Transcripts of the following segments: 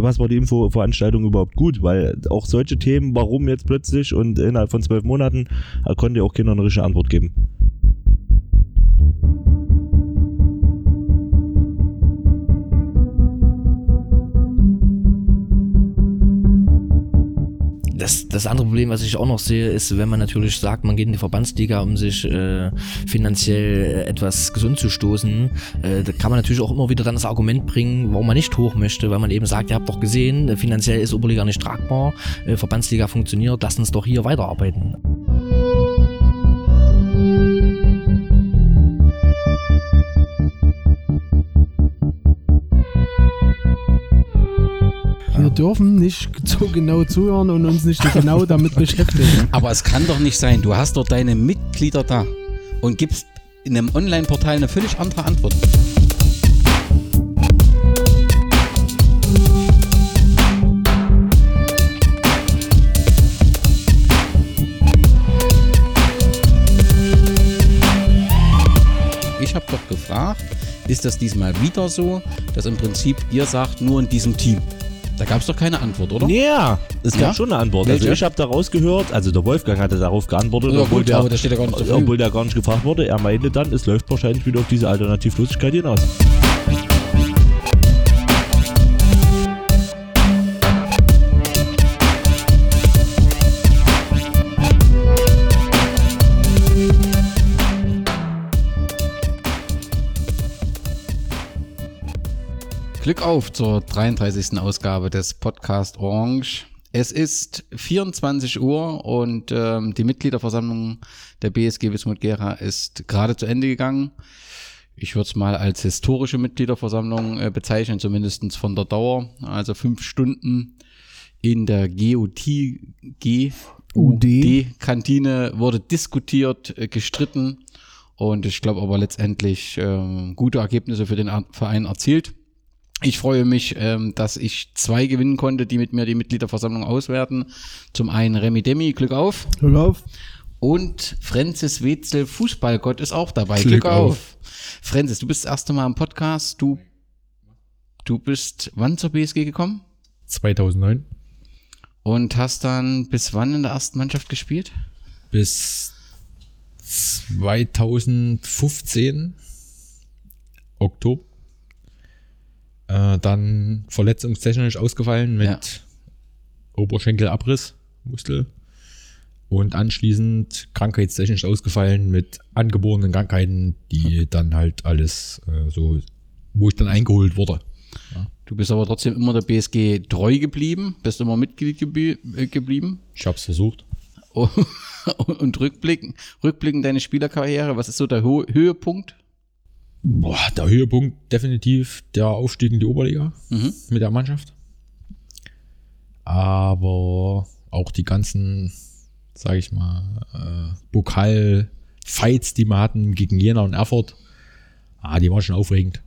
für was war die Infoveranstaltung überhaupt gut? Weil auch solche Themen, warum jetzt plötzlich und innerhalb von zwölf Monaten, konnte auch keiner eine richtige Antwort geben. Das, das andere Problem, was ich auch noch sehe, ist, wenn man natürlich sagt, man geht in die Verbandsliga, um sich äh, finanziell äh, etwas gesund zu stoßen, äh, da kann man natürlich auch immer wieder dann das Argument bringen, warum man nicht hoch möchte, weil man eben sagt, ihr habt doch gesehen, äh, finanziell ist Oberliga nicht tragbar, äh, Verbandsliga funktioniert, lasst uns doch hier weiterarbeiten. Dürfen nicht so genau zuhören und uns nicht so genau damit beschäftigen. Aber es kann doch nicht sein, du hast dort deine Mitglieder da und gibst in einem Online-Portal eine völlig andere Antwort. Ich habe doch gefragt, ist das diesmal wieder so, dass im Prinzip ihr sagt, nur in diesem Team? Da gab es doch keine Antwort, oder? Ja, es gab Ja? schon eine Antwort. Welche? Also ich habe daraus gehört, also der Wolfgang hatte darauf geantwortet, Ja, obwohl, gut, der, aber das steht ja gar nicht zur Verfügung. obwohl der gar nicht gefragt wurde. Er meinte dann, es läuft wahrscheinlich wieder auf diese Alternativlosigkeit hinaus. Glück auf zur 33. Ausgabe des Podcast Orange. Es ist 24 Uhr und ähm, die Mitgliederversammlung der BSG Wismut Gera ist gerade zu Ende gegangen. Ich würde es mal als historische Mitgliederversammlung äh, bezeichnen, zumindestens von der Dauer. Also fünf Stunden in der GOT, G, UD. Kantine wurde diskutiert, äh, gestritten und ich glaube aber letztendlich ähm, gute Ergebnisse für den Er- Verein erzielt. Ich freue mich, ähm, dass ich zwei gewinnen konnte, die mit mir die Mitgliederversammlung auswerten. Zum einen Remy Demi, Glück auf. Glück auf. Und Francis Wetzel, Fußballgott, ist auch dabei. Glück Glück, auf. Francis, du bist das erste Mal im Podcast. Du, du bist wann zur BSG gekommen? 2009 Und hast dann bis wann in der ersten Mannschaft gespielt? bis 2015 Oktober. Äh, dann verletzungstechnisch ausgefallen mit Ja. Oberschenkelabriss, Muskel. Und anschließend krankheitstechnisch ausgefallen mit angeborenen Krankheiten, die dann halt alles äh, so, wo ich dann eingeholt wurde. Du bist aber trotzdem immer der BSG treu geblieben, bist immer Mitglied geblie äh, geblieben. Ich habe es versucht. Und rückblicken, rückblicken deine Spielerkarriere, was ist so der Ho Höhepunkt? Boah, der Höhepunkt definitiv der Aufstieg in die Oberliga Mhm. mit der Mannschaft. Aber auch die ganzen, sag ich mal, äh, Pokal-Fights, die wir hatten gegen Jena und Erfurt, ah, die waren schon aufregend.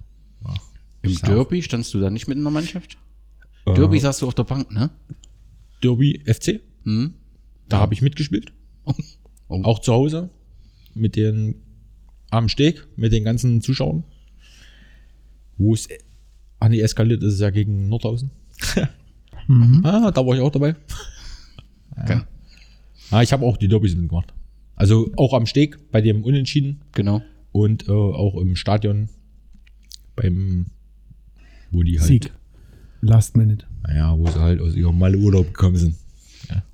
Ja. Im. Derby standst du da nicht mit in der Mannschaft? Äh, Derby saßt du auf der Bank, ne? Derby FC, Mhm. da habe ich mitgespielt. Oh. Auch zu Hause mit den am Steg, mit den ganzen Zuschauern. Wo es ah, nee, eskaliert ist es ja gegen Nordhausen. ah, da war ich auch dabei. Okay. Ah, ich habe auch die Derbys mitgemacht. Also auch am Steg bei dem Unentschieden Genau. und äh, auch im Stadion beim, wo die halt, Sieg. Last Minute. naja, wo sie halt aus ihrem Malle-Urlaub gekommen sind.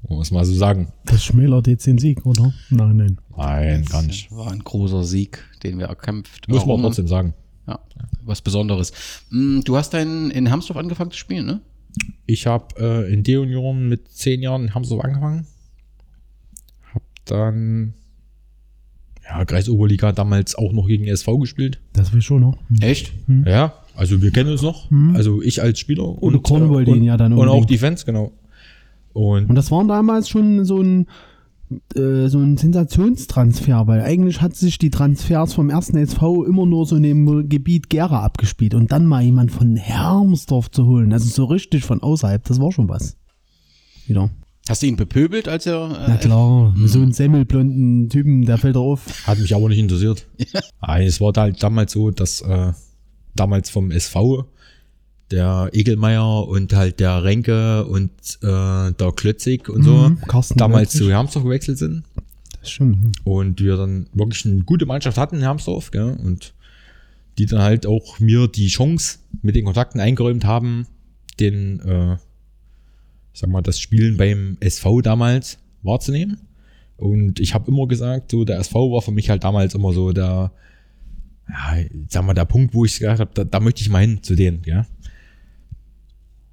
Wollen wir es mal so sagen. Das schmälert jetzt den Sieg, oder? Nein, nein. Nein, gar nicht. War ein großer Sieg, den wir erkämpft Muss man haben. trotzdem sagen. Ja, was Besonderes. Mm, Du hast dann in Hamsdorf angefangen zu spielen, ne? Ich habe äh, in D-Union mit zehn Jahren in Hamburg angefangen. Hab dann ja, Kreisoberliga damals auch noch gegen SV gespielt. Das will ich schon noch. Hm. Echt? Ja, also wir kennen uns noch. Also ich als Spieler Und Cornwall den und, ja dann und auch die Fans, genau. Und Und das war damals schon so ein, äh, so ein Sensationstransfer, weil eigentlich hat sich die Transfers vom ersten SV immer nur so in dem Gebiet Gera abgespielt und dann mal jemand von Hermsdorf zu holen, also so richtig von außerhalb, das war schon was. Wieder. Hast du ihn bepöbelt, als er. Äh, Na klar, so einen semmelblonden Typen, der fällt auf. hat mich aber nicht interessiert. Es war halt damals so, dass äh, damals vom SV der Egelmeier und halt der Renke und äh, der Klötzig und so Mhm, Carsten damals Klötzig. zu Hermsdorf gewechselt sind. Das stimmt. Und wir dann wirklich eine gute Mannschaft hatten in Hermsdorf, gell? Und die dann halt auch mir die Chance mit den Kontakten eingeräumt haben, den, äh, ich sag mal, das Spielen beim SV damals wahrzunehmen. Und ich habe immer gesagt, so der SV war für mich halt damals immer so der, ja, ich sag mal, der Punkt, wo ich gesagt habe, da, da möchte ich mal hin zu denen, ja.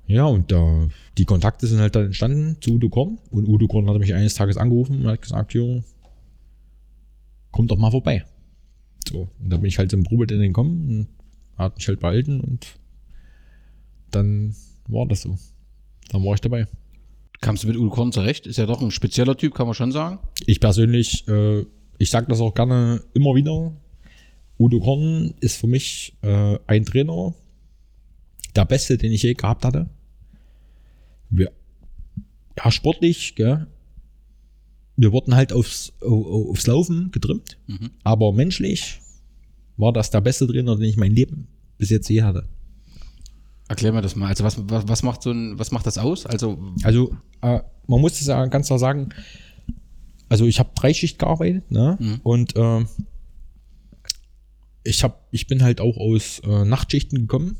Ja, und da, die Kontakte sind halt dann entstanden zu Udo Korn. Und Udo Korn hat mich eines Tages angerufen und hat gesagt, jo, komm doch mal vorbei. So, und da bin ich halt zum Probetraining gekommen und hat mich halt behalten und dann war das so. Dann war ich dabei. Kamst du mit Udo Korn zurecht? Ist ja doch ein spezieller Typ, kann man schon sagen. Ich persönlich, äh, ich sage das auch gerne immer wieder. Udo Korn ist für mich äh, ein Trainer, der beste, den ich je gehabt hatte. Wir, ja, sportlich, gell? Wir wurden halt aufs, au- aufs Laufen getrimmt, Mhm. aber menschlich war das der beste Trainer, den ich mein Leben bis jetzt je hatte. Erklär mir das mal. Also was, was, was macht so ein, was macht das aus? Also Also, äh, man muss es ja ganz klar sagen, also ich habe Dreischicht gearbeitet, ne? Mhm. Und ähm, ich hab, ich bin halt auch aus äh, Nachtschichten gekommen,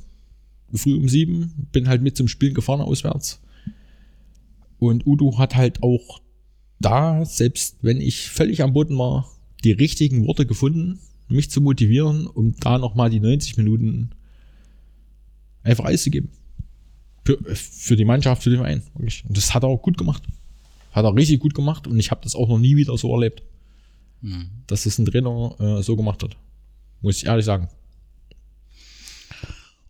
früh um sieben, bin halt mit zum Spielen gefahren auswärts. Und Udo hat halt auch da, selbst wenn ich völlig am Boden war, die richtigen Worte gefunden, mich zu motivieren, um da nochmal die 90 Minuten einfach alles zu geben. Für, für die Mannschaft, für den Verein. Und das hat er auch gut gemacht. Hat er richtig gut gemacht und ich habe das auch noch nie wieder so erlebt, dass es ein Trainer äh, so gemacht hat. Muss ich ehrlich sagen.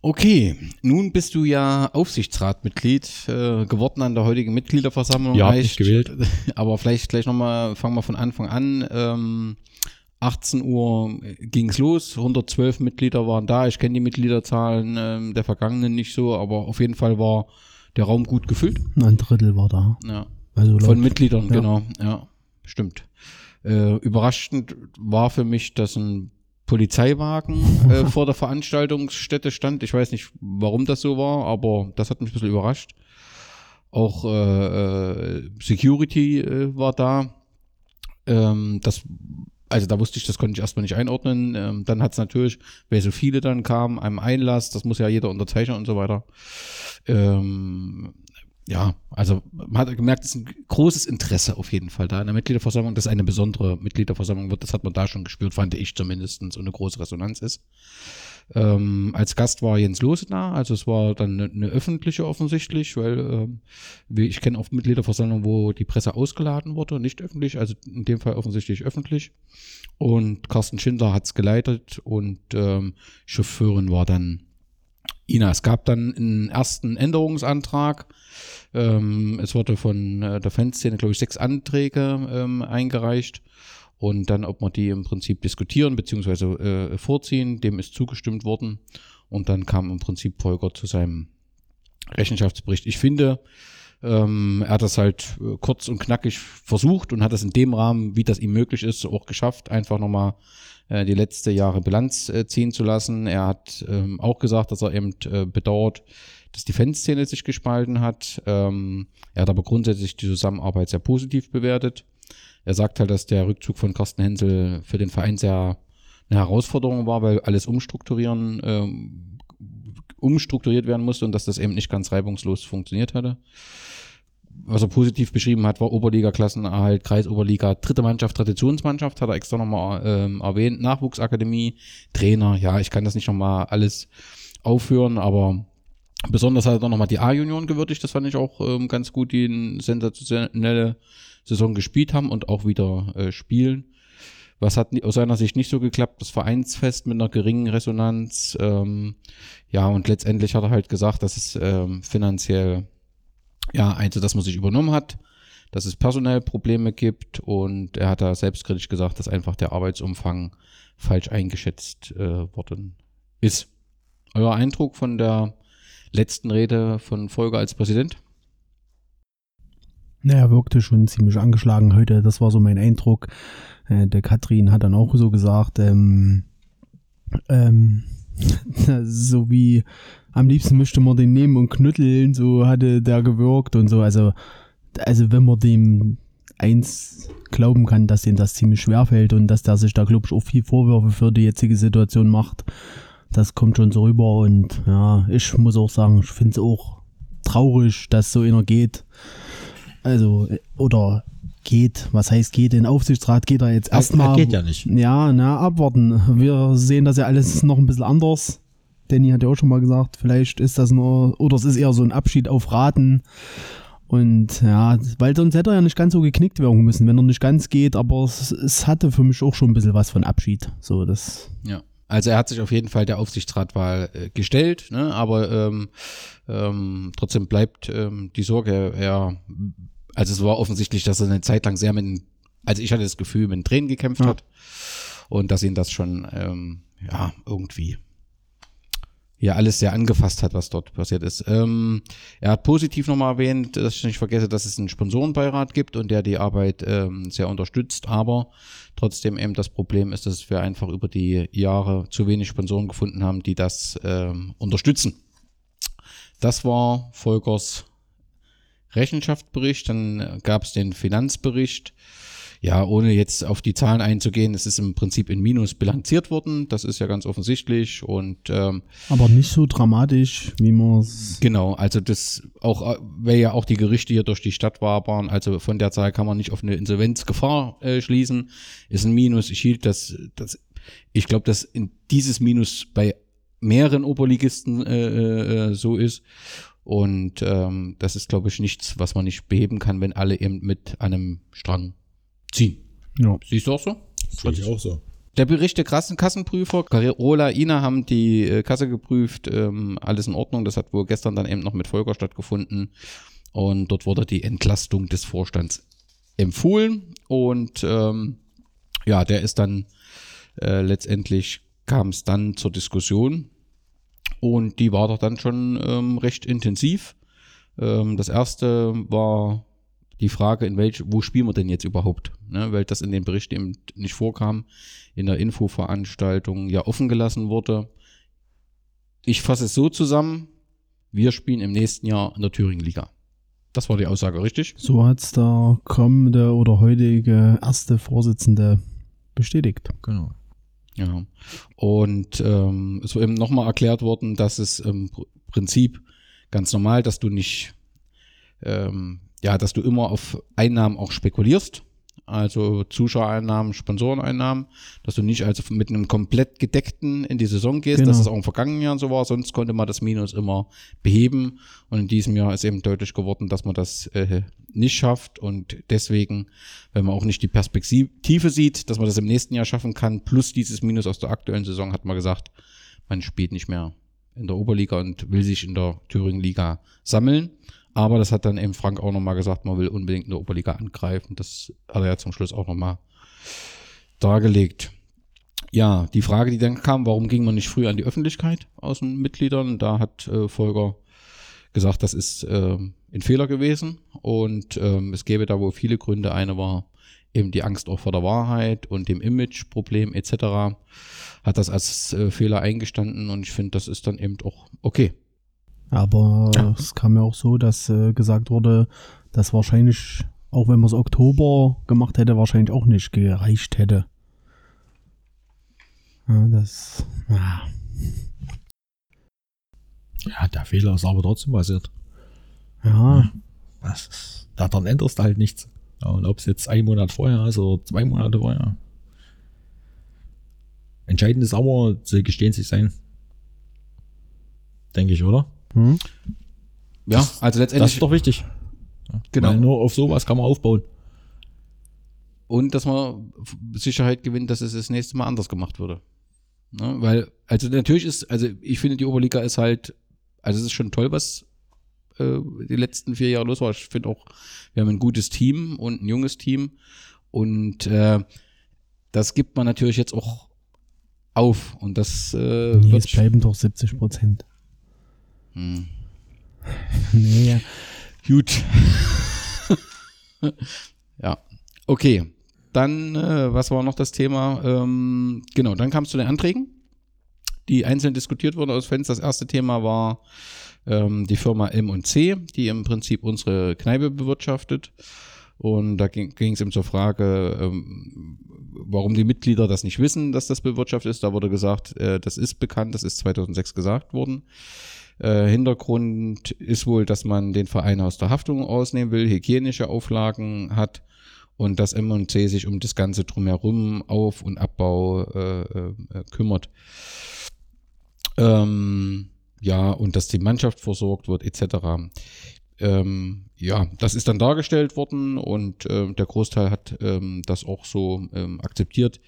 Okay, nun bist du ja Aufsichtsratmitglied äh, geworden an der heutigen Mitgliederversammlung. Ja, mich gewählt. Aber vielleicht gleich nochmal, fangen wir von Anfang an. Ähm, 18 Uhr ging's los, 112 Mitglieder waren da. Ich kenne die Mitgliederzahlen ähm, der vergangenen nicht so, aber auf jeden Fall war der Raum gut gefüllt. Ein Drittel war da. Ja. Also Von laut- Mitgliedern, ja. genau. Ja, stimmt. Äh, überraschend war für mich, dass ein Polizeiwagen äh, vor der Veranstaltungsstätte stand. Ich weiß nicht, warum das so war, aber das hat mich ein bisschen überrascht. Auch äh, äh, Security äh, war da. Ähm, das, also da wusste ich, das konnte ich erstmal nicht einordnen. Ähm, dann hat es natürlich, weil so viele dann kamen, einem Einlass, das muss ja jeder unterzeichnen und so weiter. Ähm, ja, also man hat gemerkt, es ist ein großes Interesse auf jeden Fall da in der Mitgliederversammlung, dass eine besondere Mitgliederversammlung wird. Das hat man da schon gespürt, fand ich zumindest, so eine große Resonanz ist. Ähm, als Gast war Jens Lose also es war dann eine, eine öffentliche offensichtlich, weil ähm, ich kenne oft Mitgliederversammlungen, wo die Presse ausgeladen wurde, nicht öffentlich, also in dem Fall offensichtlich öffentlich. Und Carsten Schindler hat es geleitet und ähm, Chauffeurin war dann Ina. Es gab dann einen ersten Änderungsantrag. Ähm, es wurde von äh, der Fanszene, glaube ich, sechs Anträge ähm, eingereicht. Und dann, ob wir die im Prinzip diskutieren bzw. Äh, vorziehen, dem ist zugestimmt worden. Und dann kam im Prinzip Volker zu seinem Rechenschaftsbericht. Ich finde, ähm, er hat das halt äh, kurz und knackig versucht und hat das in dem Rahmen, wie das ihm möglich ist, auch geschafft, einfach nochmal die letzte Jahre Bilanz äh, ziehen zu lassen. Er hat ähm, auch gesagt, dass er eben äh, bedauert, dass die Fanszene sich gespalten hat. Ähm, er hat aber grundsätzlich die Zusammenarbeit sehr positiv bewertet. Er sagt halt, dass der Rückzug von Carsten Hensel für den Verein sehr eine Herausforderung war, weil alles umstrukturieren, ähm, umstrukturiert werden musste und dass das eben nicht ganz reibungslos funktioniert hatte. Was er positiv beschrieben hat, war Oberliga-Klassenerhalt, Kreisoberliga, dritte Mannschaft, Traditionsmannschaft, hat er extra nochmal ähm, erwähnt, Nachwuchsakademie, Trainer, ja, ich kann das nicht nochmal alles aufführen, aber besonders hat er dann nochmal die A-Union gewürdigt, das fand ich auch ähm, ganz gut, die eine sensationelle Saison gespielt haben und auch wieder äh, spielen. Was hat aus seiner Sicht nicht so geklappt? Das Vereinsfest mit einer geringen Resonanz. Ähm, ja, und letztendlich hat er halt gesagt, dass es ähm, finanziell, ja, also, dass man sich übernommen hat, dass es personell Probleme gibt und er hat da selbstkritisch gesagt, dass einfach der Arbeitsumfang falsch eingeschätzt äh, worden ist. Euer Eindruck von der letzten Rede von Volker als Präsident? Naja, wirkte schon ziemlich angeschlagen heute. Das war so mein Eindruck. Äh, der Katrin hat dann auch so gesagt, ähm, ähm, so wie am liebsten möchte man den nehmen und knütteln, so hatte der gewirkt und so. Also, also wenn man dem eins glauben kann, dass ihm das ziemlich schwer fällt und dass der sich da, glaube ich, auch viel Vorwürfe für die jetzige Situation macht, das kommt schon so rüber und ja, ich muss auch sagen, ich finde es auch traurig, dass so einer geht. Also, oder geht, was heißt geht, den Aufsichtsrat geht er jetzt Er- erstmal. er geht ja nicht. Ja, na, abwarten. Wir sehen das ja alles noch ein bisschen anders. Danny hat ja auch schon mal gesagt, vielleicht ist das nur, oder es ist eher so ein Abschied auf Raten. Und ja, weil sonst hätte er ja nicht ganz so geknickt werden müssen, wenn er nicht ganz geht, aber es, es hatte für mich auch schon ein bisschen was von Abschied. So, das. Ja. Also er hat sich auf jeden Fall der Aufsichtsratwahl äh, gestellt, ne? aber ähm, ähm, trotzdem bleibt ähm, die Sorge, er, also es war offensichtlich, dass er eine Zeit lang sehr mit, also ich hatte das Gefühl, mit den Tränen gekämpft Ja. hat und dass ihn das schon, ähm, ja, irgendwie ja alles sehr angefasst hat, was dort passiert ist. Ähm, er hat positiv nochmal erwähnt, dass ich nicht vergesse, dass es einen Sponsorenbeirat gibt und der die Arbeit ähm, sehr unterstützt, aber trotzdem eben das Problem ist, dass wir einfach über die Jahre zu wenig Sponsoren gefunden haben, die das ähm, unterstützen. Das war Volkers Rechenschaftsbericht, dann gab es den Finanzbericht. Ja, ohne jetzt auf die Zahlen einzugehen, es ist im Prinzip in Minus bilanziert worden, das ist ja ganz offensichtlich und ähm, Aber nicht so dramatisch, wie man es. Genau, also das auch, äh, weil ja auch die Gerichte hier durch die Stadt wabern, also von der Zahl kann man nicht auf eine Insolvenzgefahr äh, schließen. Ist ein Minus. Ich hielt das, das ich glaube, dass in dieses Minus bei mehreren Oberligisten äh, äh, so ist. Und ähm, das ist, glaube ich, nichts, was man nicht beheben kann, wenn alle eben mit einem Strang ziehen. Ja. Siehst du auch so? Sehe ich auch so. Der Bericht der krassen Kassenprüfer, Carola, Ina haben die äh, Kasse geprüft, ähm, alles in Ordnung. Das hat wohl gestern dann eben noch mit Volker stattgefunden. Und dort wurde die Entlastung des Vorstands empfohlen. Und ähm, ja, der ist dann äh, letztendlich kam es dann zur Diskussion. Und die war doch dann schon ähm, recht intensiv. Ähm, das erste war die Frage, in welch, wo spielen wir denn jetzt überhaupt? Ne, weil das in den Berichten eben nicht vorkam, in der Infoveranstaltung ja offen gelassen wurde. Ich fasse es so zusammen, wir spielen im nächsten Jahr in der Thüringen-Liga. Das war die Aussage, richtig? So hat es der kommende oder heutige erste Vorsitzende bestätigt. Genau. Ja. Und ähm, es war eben nochmal erklärt worden, dass es im Pr- Prinzip ganz normal, dass du nicht, ähm, ja, dass du immer auf Einnahmen auch spekulierst. Also Zuschauereinnahmen, Sponsoreneinnahmen, dass du nicht also mit einem komplett gedeckten in die Saison gehst, Genau. dass es auch im vergangenen Jahr so war, sonst konnte man das Minus immer beheben. Und in diesem Jahr ist eben deutlich geworden, dass man das äh, nicht schafft und deswegen, wenn man auch nicht die Perspektive sieht, dass man das im nächsten Jahr schaffen kann, plus dieses Minus aus der aktuellen Saison, hat man gesagt, man spielt nicht mehr in der Oberliga und will sich in der Thüringen-Liga sammeln. Aber das hat dann eben Frank auch nochmal gesagt, man will unbedingt in der Oberliga angreifen. Das hat er ja zum Schluss auch nochmal dargelegt. Ja, die Frage, die dann kam, warum ging man nicht früh an die Öffentlichkeit aus den Mitgliedern? Da hat äh, Volker gesagt, das ist ähm, ein Fehler gewesen und ähm, es gäbe da wohl viele Gründe. Eine war eben die Angst auch vor der Wahrheit und dem Imageproblem etc. Hat das als äh, Fehler eingestanden und ich finde, das ist dann eben auch okay. Aber es kam ja auch so, dass äh, gesagt wurde, dass wahrscheinlich, auch wenn man es Oktober gemacht hätte, wahrscheinlich auch nicht gereicht hätte. Ja, das. Ja. Ja, der Fehler ist aber trotzdem passiert. ja. Das ist, da dann änderst du halt nichts. Ja, und ob es jetzt ein Monat vorher ist oder zwei Monate vorher. Entscheidend ist aber, sie gestehen sich sein. Denke ich, oder? Hm? Ja, also Das letztendlich ist doch wichtig. Genau. Weil nur auf sowas kann man aufbauen. und dass man Sicherheit gewinnt, dass es das nächste Mal anders gemacht würde. Ne? Weil, also natürlich ist, also ich finde, die Oberliga ist halt, also es ist schon toll, was äh, die letzten vier Jahre los war. Ich finde auch, wir haben ein gutes Team und ein junges Team und äh, das gibt man natürlich jetzt auch auf und das äh, Nee, wird es bleiben doch 70 Prozent. Hm. Nee, Gut. ja, okay. Dann, äh, was war noch das Thema? Ähm, genau, dann kam es zu den Anträgen. die einzeln diskutiert wurden aus Fans. Das erste Thema war ähm, die Firma M&C, die im Prinzip unsere Kneipe bewirtschaftet. Und da ging es ihm zur Frage, ähm, warum die Mitglieder das nicht wissen, dass das bewirtschaftet ist. Da wurde gesagt, äh, das ist bekannt, das ist 2006 gesagt worden. Äh, Hintergrund ist wohl, dass man den Verein aus der Haftung ausnehmen will, hygienische Auflagen hat und dass M&C sich um das Ganze drumherum Auf- und Abbau äh, äh, kümmert. Ähm, ja, und dass die Mannschaft versorgt wird, etc. Ähm, ja, das ist dann dargestellt worden und äh, der Großteil hat ähm, das auch so ähm, akzeptiert.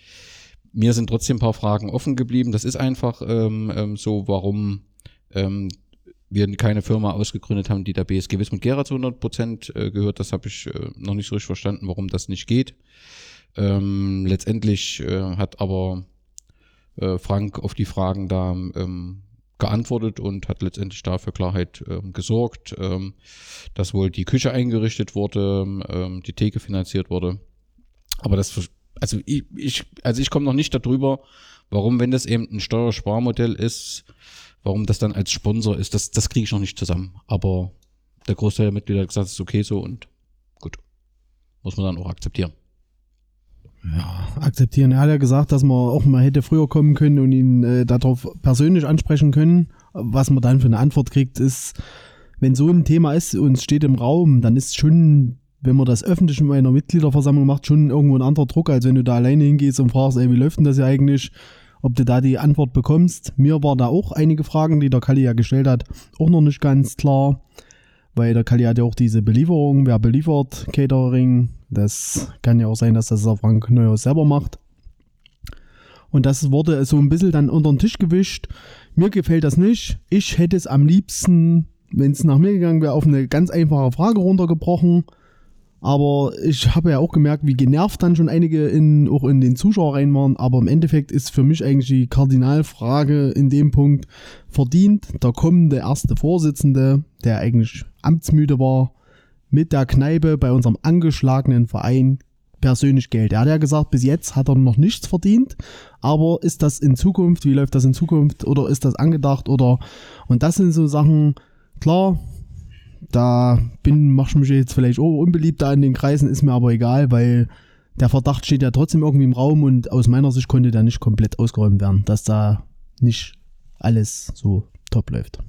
Mir sind trotzdem ein paar Fragen offen geblieben. Das ist einfach ähm, ähm, so, warum ähm, wir keine Firma ausgegründet haben, die der BSG Wismut Gera zu 100 Prozent äh, gehört. Das habe ich äh, noch nicht so richtig verstanden, warum das nicht geht. Ähm, letztendlich äh, hat aber äh, Frank auf die Fragen da ähm, geantwortet und hat letztendlich dafür Klarheit ähm, gesorgt, ähm, dass wohl die Küche eingerichtet wurde, ähm, die Theke finanziert wurde. Aber das, also ich, ich also ich komme noch nicht darüber, warum, wenn das eben ein Steuersparmodell ist, warum das dann als Sponsor ist, das, das kriege ich noch nicht zusammen. Aber der Großteil der Mitglieder hat gesagt, es ist okay so und gut. Muss man dann auch akzeptieren. Ja, akzeptieren. Er hat ja gesagt, dass man auch mal hätte früher kommen können und ihn äh, darauf persönlich ansprechen können. Was man dann für eine Antwort kriegt, ist, wenn so ein Thema ist und es steht im Raum, dann ist schon, wenn man das öffentlich in einer Mitgliederversammlung macht, schon irgendwo ein anderer Druck, als wenn du da alleine hingehst und fragst, ey, wie läuft denn das ja eigentlich? Ob du da die Antwort bekommst. Mir war da auch einige Fragen, die der Kalli ja gestellt hat, auch noch nicht ganz klar. Weil der Kalli hat ja auch diese Belieferung, wer beliefert, Catering. Das kann ja auch sein, dass das der Frank Neuhaus selber macht. Und das wurde so ein bisschen dann unter den Tisch gewischt. Mir gefällt das nicht. Ich hätte es am liebsten, wenn es nach mir gegangen wäre, auf eine ganz einfache Frage runtergebrochen. Aber ich habe ja auch gemerkt, wie genervt dann schon einige in, auch in den Zuschauerreihen waren. Aber im Endeffekt ist für mich eigentlich die Kardinalfrage in dem Punkt verdient. Der kommende erste Vorsitzende, der eigentlich amtsmüde war, mit der Kneipe bei unserem angeschlagenen Verein persönlich Geld. Er hat ja gesagt, bis jetzt hat er noch nichts verdient, aber ist das in Zukunft, wie läuft das in Zukunft oder ist das angedacht oder und das sind so Sachen, klar, da bin, mach ich mich jetzt vielleicht auch unbeliebt da in den Kreisen, ist mir aber egal, weil der Verdacht steht ja trotzdem irgendwie im Raum und aus meiner Sicht konnte der nicht komplett ausgeräumt werden, dass da nicht alles so top läuft.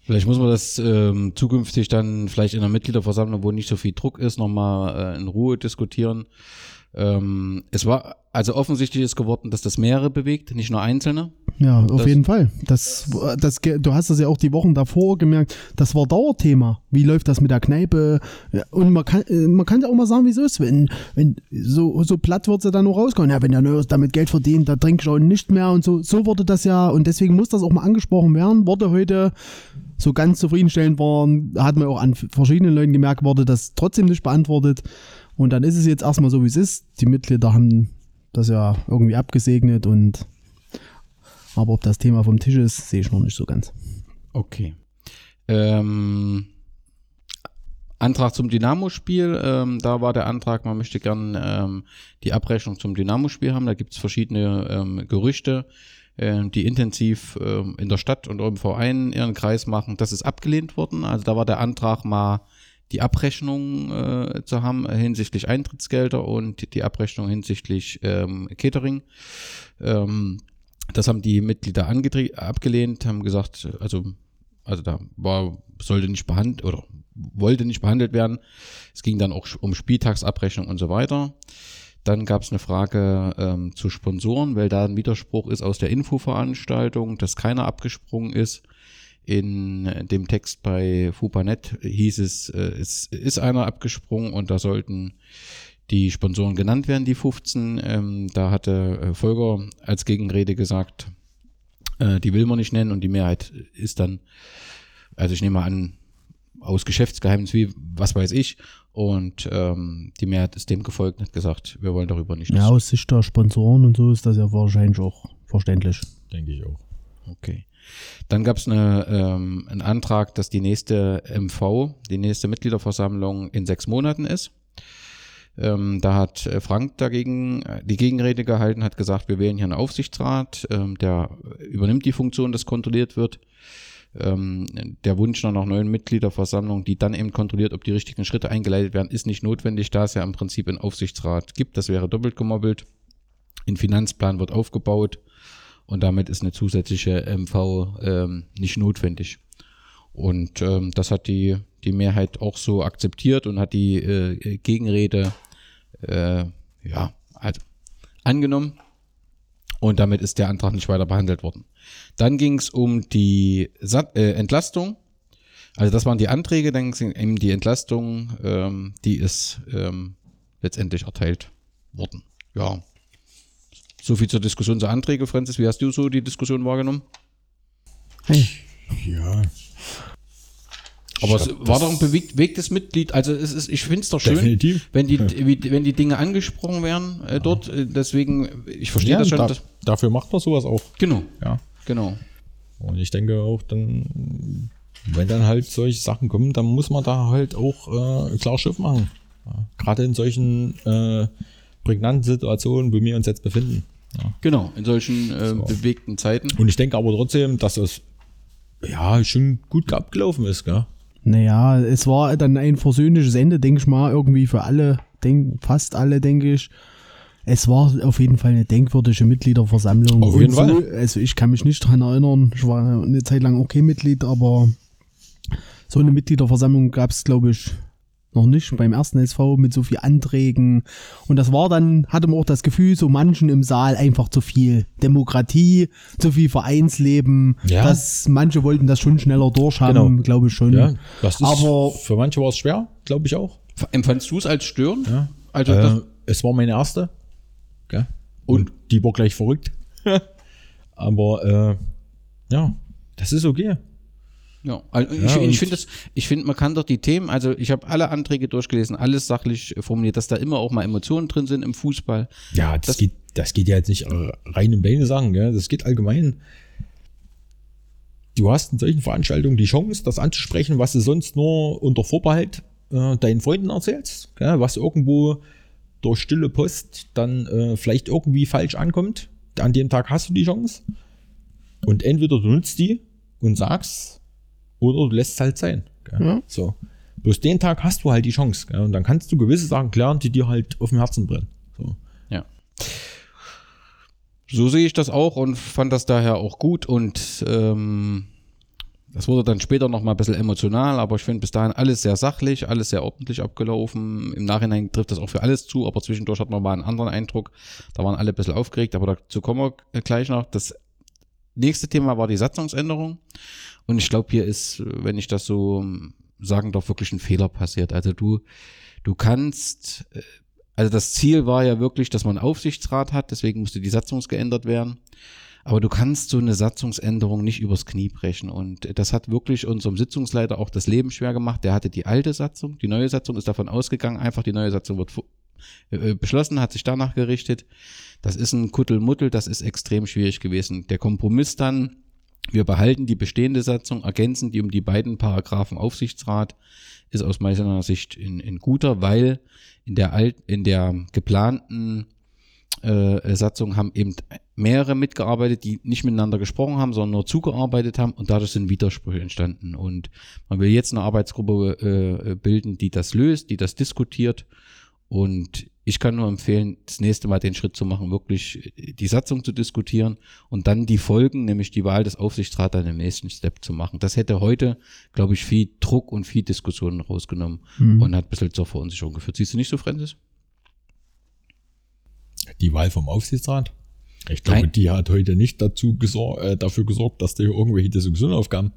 Vielleicht muss man das ähm, zukünftig dann vielleicht in einer Mitgliederversammlung, wo nicht so viel Druck ist, nochmal äh, in Ruhe diskutieren. Ähm, es war, also offensichtlich ist geworden, dass das mehrere bewegt, nicht nur einzelne. Ja, auf Das- jeden Fall. Das, das, du hast das ja auch die Wochen davor gemerkt, das war Dauerthema. Wie läuft das mit der Kneipe? Und man kann, äh, man kann ja auch mal sagen, wie es ist. Wenn, wenn so, so platt wird sie dann nur rauskommen. Ja, wenn der Neues damit Geld verdient, da trinke ich auch nicht mehr und so. So wurde das ja und deswegen muss das auch mal angesprochen werden. Wurde heute so ganz zufriedenstellend waren, hat man auch an verschiedenen Leuten gemerkt, wurde das trotzdem nicht beantwortet. Und dann ist es jetzt erstmal so, wie es ist. Die Mitglieder haben das ja irgendwie abgesegnet und aber ob das Thema vom Tisch ist, sehe ich noch nicht so ganz. Okay. Ähm, Antrag zum Dynamo-Spiel. Ähm, da war der Antrag, man möchte gern ähm, die Abrechnung zum Dynamo-Spiel haben. Da gibt es verschiedene ähm, Gerüchte, ähm, die intensiv ähm, in der Stadt und im Verein ihren Kreis machen. Das ist abgelehnt worden. Also da war der Antrag mal die Abrechnung äh, zu haben äh, hinsichtlich Eintrittsgelder und die Abrechnung hinsichtlich ähm, Catering. Ähm, das haben die Mitglieder abgelehnt, haben gesagt, also, also da war, sollte nicht behandelt oder wollte nicht behandelt werden. Es ging dann auch um Spieltagsabrechnung und so weiter. Dann gab es eine Frage ähm, zu Sponsoren, weil da ein Widerspruch ist aus der Infoveranstaltung, dass keiner abgesprungen ist. In dem Text bei FUPANET hieß es, äh, es ist einer abgesprungen und da sollten die Sponsoren genannt werden, die 15. Ähm, da hatte äh, Volker als Gegenrede gesagt, äh, die will man nicht nennen und die Mehrheit ist dann, also ich nehme mal an, aus Geschäftsgeheimnis wie, was weiß ich. Und ähm, die Mehrheit ist dem gefolgt und hat gesagt, wir wollen darüber nicht. Ja, aus Sicht der Sponsoren und so ist das ja wahrscheinlich auch verständlich. Denke ich auch. Okay. Dann gab es eine, ähm, einen Antrag, dass die nächste MV, die nächste Mitgliederversammlung in sechs Monaten ist. Ähm, da hat äh, Frank dagegen äh, die Gegenrede gehalten, hat gesagt, wir wählen hier einen Aufsichtsrat, ähm, der übernimmt die Funktion, dass kontrolliert wird. Ähm, der Wunsch nach einer neuen Mitgliederversammlung, die dann eben kontrolliert, ob die richtigen Schritte eingeleitet werden, ist nicht notwendig, da es ja im Prinzip einen Aufsichtsrat gibt. Das wäre doppelt gemobbelt. Ein Finanzplan wird aufgebaut und damit ist eine zusätzliche MV ähm, nicht notwendig. Und ähm, das hat die, die Mehrheit auch so akzeptiert und hat die äh, Gegenrede äh, ja, halt angenommen. Und damit ist der Antrag nicht weiter behandelt worden. Dann ging es um die Sat äh, Entlastung. Also das waren die Anträge, dann ging es um die Entlastung, ähm, die ist ähm, letztendlich erteilt worden. Ja. So viel zur Diskussion zur Anträge, Francis. Wie hast du so die Diskussion wahrgenommen? Hey, Ja. Aber es war doch ein bewegtes Mitglied. Also es ist, ich finde es doch schön, Definitiv. wenn die, wenn die Dinge angesprochen werden äh, dort. Äh, deswegen, ich verstehe Ja, das schon. da, dafür macht man sowas auch. genau, Ja. genau. Und ich denke auch dann, wenn dann halt solche Sachen kommen, dann muss man da halt auch äh, klar Schiff machen. Ja. Gerade in solchen äh, prägnanten Situationen, wo wir uns jetzt befinden. Ja. Genau, in solchen äh, So. bewegten Zeiten. Und ich denke aber trotzdem, dass es ja schon gut abgelaufen ist, gell? naja, es war dann ein versöhnliches Ende, denke ich mal, irgendwie für alle, denk, fast alle, denke ich. Es war auf jeden Fall eine denkwürdige Mitgliederversammlung. Auf jeden so, Fall. Also ich kann mich nicht dran erinnern, ich war eine Zeit lang okay Mitglied, aber so eine Mitgliederversammlung gab es, glaube ich, noch nicht beim ersten SV mit so viel Anträgen. Und das war dann, hatte man auch das Gefühl, so manchen im Saal einfach zu viel Demokratie, zu viel Vereinsleben. Ja. Das, manche wollten das schon schneller durchhaben, Genau. glaube ich schon. Ja, das ist Aber- für manche war es schwer, glaube ich auch. Empfandst du es als störend? Ja. Also äh, es war meine erste. Gell? Und die war gleich verrückt. Aber äh, ja, das ist okay. Ja, also Ja, ich, und- ich finde finde, man kann doch die Themen, also ich habe alle Anträge durchgelesen, alles sachlich formuliert, dass da immer auch mal Emotionen drin sind im Fußball. Ja, das, Das- geht, das geht ja jetzt nicht äh, rein um deine Sachen, gell? das geht allgemein. Du hast in solchen Veranstaltungen die Chance, das anzusprechen, was du sonst nur unter Vorbehalt äh, deinen Freunden erzählst, gell? was irgendwo durch stille Post dann äh, vielleicht irgendwie falsch ankommt. An dem Tag hast du die Chance. Und entweder du nutzt die und sagst, oder du lässt es halt sein. Gell? Ja. So. Bloß den Tag hast du halt die Chance. Gell? Und dann kannst du gewisse Sachen klären, die dir halt auf dem Herzen brennen. So. Ja. So sehe ich das auch und fand das daher auch gut und ähm, das wurde dann später noch mal ein bisschen emotional, aber ich finde bis dahin alles sehr sachlich, alles sehr ordentlich abgelaufen. Im Nachhinein trifft das auch für alles zu, aber zwischendurch hat man mal einen anderen Eindruck. Da waren alle ein bisschen aufgeregt, aber dazu kommen wir gleich noch. Das nächste Thema war die Satzungsänderung und ich glaube, hier ist, wenn ich das so sagen darf, wirklich ein Fehler passiert. Also du, du kannst äh, also das Ziel war ja wirklich, dass man einen Aufsichtsrat hat, deswegen musste die Satzung geändert werden. Aber du kannst so eine Satzungsänderung nicht übers Knie brechen. Und das hat wirklich unserem Sitzungsleiter auch das Leben schwer gemacht. Der hatte die alte Satzung, die neue Satzung ist davon ausgegangen, einfach die neue Satzung wird äh, beschlossen, hat sich danach gerichtet. Das ist ein Kuttelmuddel, das ist extrem schwierig gewesen. Der Kompromiss dann, wir behalten die bestehende Satzung, ergänzen die um die beiden Paragraphen Aufsichtsrat, ist aus meiner Sicht in, in guter, weil in der alt, in der geplanten äh, Satzung haben eben mehrere mitgearbeitet, die nicht miteinander gesprochen haben, sondern nur zugearbeitet haben und dadurch sind Widersprüche entstanden. Und man will jetzt eine Arbeitsgruppe äh, bilden, die das löst, die das diskutiert. Und ich kann nur empfehlen, das nächste Mal den Schritt zu machen, wirklich die Satzung zu diskutieren und dann die Folgen, nämlich die Wahl des Aufsichtsrats dann im nächsten Step zu machen. Das hätte heute, glaube ich, viel Druck und viel Diskussionen rausgenommen und hat ein bisschen zur Verunsicherung geführt. Siehst du nicht so, Francis? Die Wahl vom Aufsichtsrat. Ich glaube, Nein. die hat heute nicht dazu gesor äh, dafür gesorgt, dass da hier irgendwelche Diskussionen aufkamen.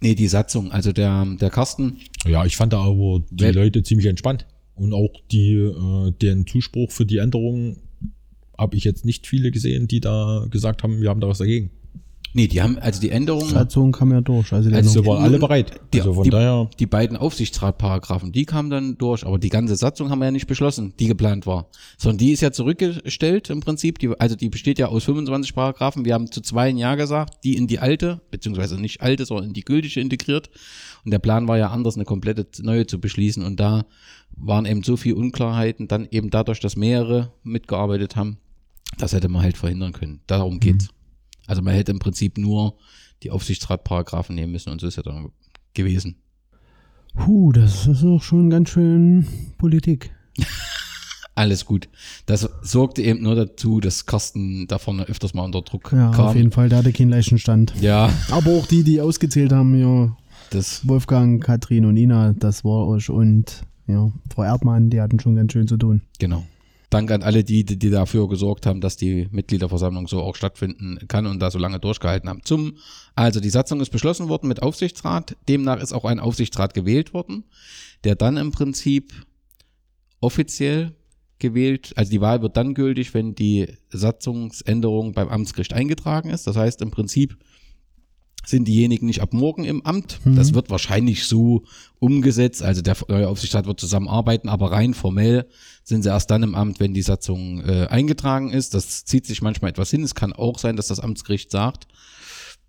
Nee, die Satzung. Also der, der Carsten, Ja, ich fand da aber die Leute ziemlich entspannt. Und auch die, äh, den Zuspruch für die Änderungen habe ich jetzt nicht viele gesehen, die da gesagt haben, wir haben da was dagegen. Nee, die haben, also die Änderungen, Satzung kam ja durch. Also, die Also Änderung- waren alle bereit. die, Also von die, daher, die beiden Aufsichtsratparagraphen, die kamen dann durch, aber die ganze Satzung haben wir ja nicht beschlossen, die geplant war. Sondern die ist ja zurückgestellt im Prinzip, die, also die besteht ja aus 25 Paragraphen. Wir haben zu zwei ein Ja gesagt, die in die alte, beziehungsweise nicht alte, sondern in die gültige integriert. Und der Plan war ja anders, eine komplette neue zu beschließen. Und da waren eben so viele Unklarheiten, dann eben dadurch, dass mehrere mitgearbeitet haben, das hätte man halt verhindern können. Darum geht's. Also man hätte im Prinzip nur die Aufsichtsratparagraphen nehmen müssen und so ist ja dann gewesen. Puh, das ist auch schon ganz schön Politik. Alles gut. Das sorgte eben nur dazu, dass Carsten da vorne öfters mal unter Druck Ja, kam. auf jeden Fall, da hatte keinen leichten Stand. Ja, Aber auch die, die ausgezählt haben, ja, das, Wolfgang, Katrin und Ina, das war euch und ja, Frau Erdmann, die hatten schon ganz schön zu tun. genau. Danke an alle, die, die dafür gesorgt haben, dass die Mitgliederversammlung so auch stattfinden kann und da so lange durchgehalten haben. Zum, also die Satzung ist beschlossen worden mit Aufsichtsrat. Demnach ist auch ein Aufsichtsrat gewählt worden, der dann im Prinzip offiziell gewählt, also die Wahl wird dann gültig, wenn die Satzungsänderung beim Amtsgericht eingetragen ist. Das heißt im Prinzip sind diejenigen nicht ab morgen im Amt. Das wird wahrscheinlich so umgesetzt. Also der neue Aufsichtsrat wird zusammenarbeiten, aber rein formell sind sie erst dann im Amt, wenn die Satzung äh, eingetragen ist. Das zieht sich manchmal etwas hin. Es kann auch sein, dass das Amtsgericht sagt,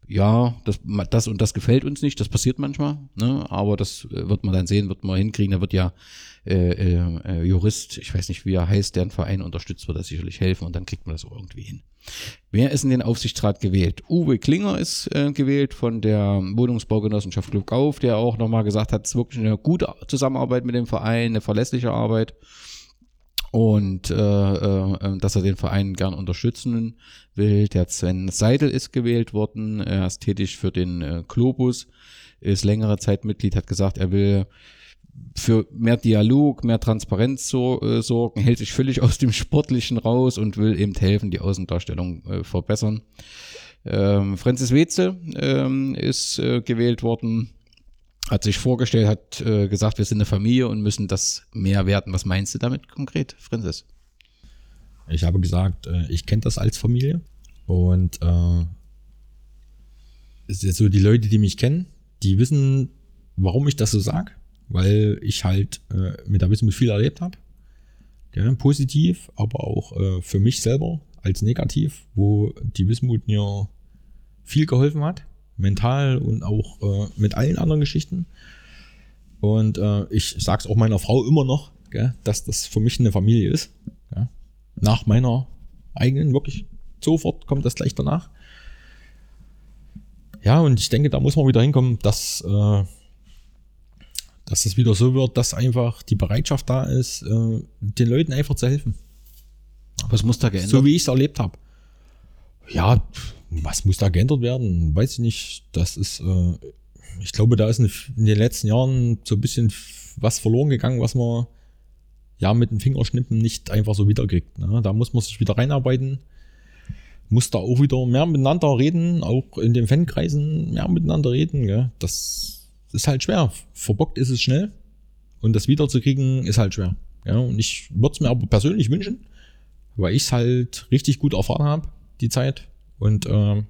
ja, das, das und das gefällt uns nicht, das passiert manchmal, ne? aber das äh, wird man dann sehen, wird man hinkriegen. Da wird ja äh, äh, äh, Jurist, ich weiß nicht, wie er heißt, deren Verein unterstützt, wird das sicherlich helfen und dann kriegt man das irgendwie hin. Wer ist in den Aufsichtsrat gewählt? Uwe Klinger ist äh, gewählt von der Wohnungsbaugenossenschaft Glück auf, der auch nochmal gesagt hat, es ist wirklich eine gute Zusammenarbeit mit dem Verein, eine verlässliche Arbeit und äh, äh, dass er den Verein gern unterstützen will. Der Sven Seidel ist gewählt worden, er ist tätig für den äh, Globus, ist längere Zeit Mitglied, hat gesagt, er will für mehr Dialog, mehr Transparenz so, äh, sorgen, hält sich völlig aus dem Sportlichen raus und will eben helfen, die Außendarstellung äh, verbessern. Ähm, Francis Wetzel ähm, ist äh, gewählt worden, hat sich vorgestellt, hat äh, gesagt, wir sind eine Familie und müssen das mehr werten. Was meinst du damit konkret, Francis? ich habe gesagt, äh, ich kenne das als Familie. Und äh, so die Leute, die mich kennen, die wissen, warum ich das so sage. Weil ich halt äh, mit der Wismut viel erlebt habe. Ja, positiv, aber auch äh, für mich selber als negativ, wo die Wismut mir viel geholfen hat. Mental und auch äh, mit allen anderen Geschichten. Und äh, ich sag's auch meiner Frau immer noch, gell, dass das für mich eine Familie ist. Ja. Nach meiner eigenen, wirklich sofort kommt das gleich danach. Ja, und ich denke, da muss man wieder hinkommen, dass, äh, dass es wieder so wird, dass einfach die Bereitschaft da ist, äh, den Leuten einfach zu helfen. Was muss da geändert? So wie ich es erlebt habe. Ja, was muss da geändert werden? Weiß ich nicht. Das ist, äh, ich glaube, da ist in, den letzten Jahren so ein bisschen was verloren gegangen, was man ja mit dem Fingerschnippen nicht einfach so wiederkriegt. Ne? Da muss man sich wieder reinarbeiten. Muss da auch wieder mehr miteinander reden, auch in den Fankreisen mehr miteinander reden. Gell? Das ist halt schwer. Verbockt ist es schnell und das wiederzukriegen ist halt schwer. Ja, und ich würde es mir aber persönlich wünschen, weil ich es halt richtig gut erfahren habe, die Zeit. Und ähm,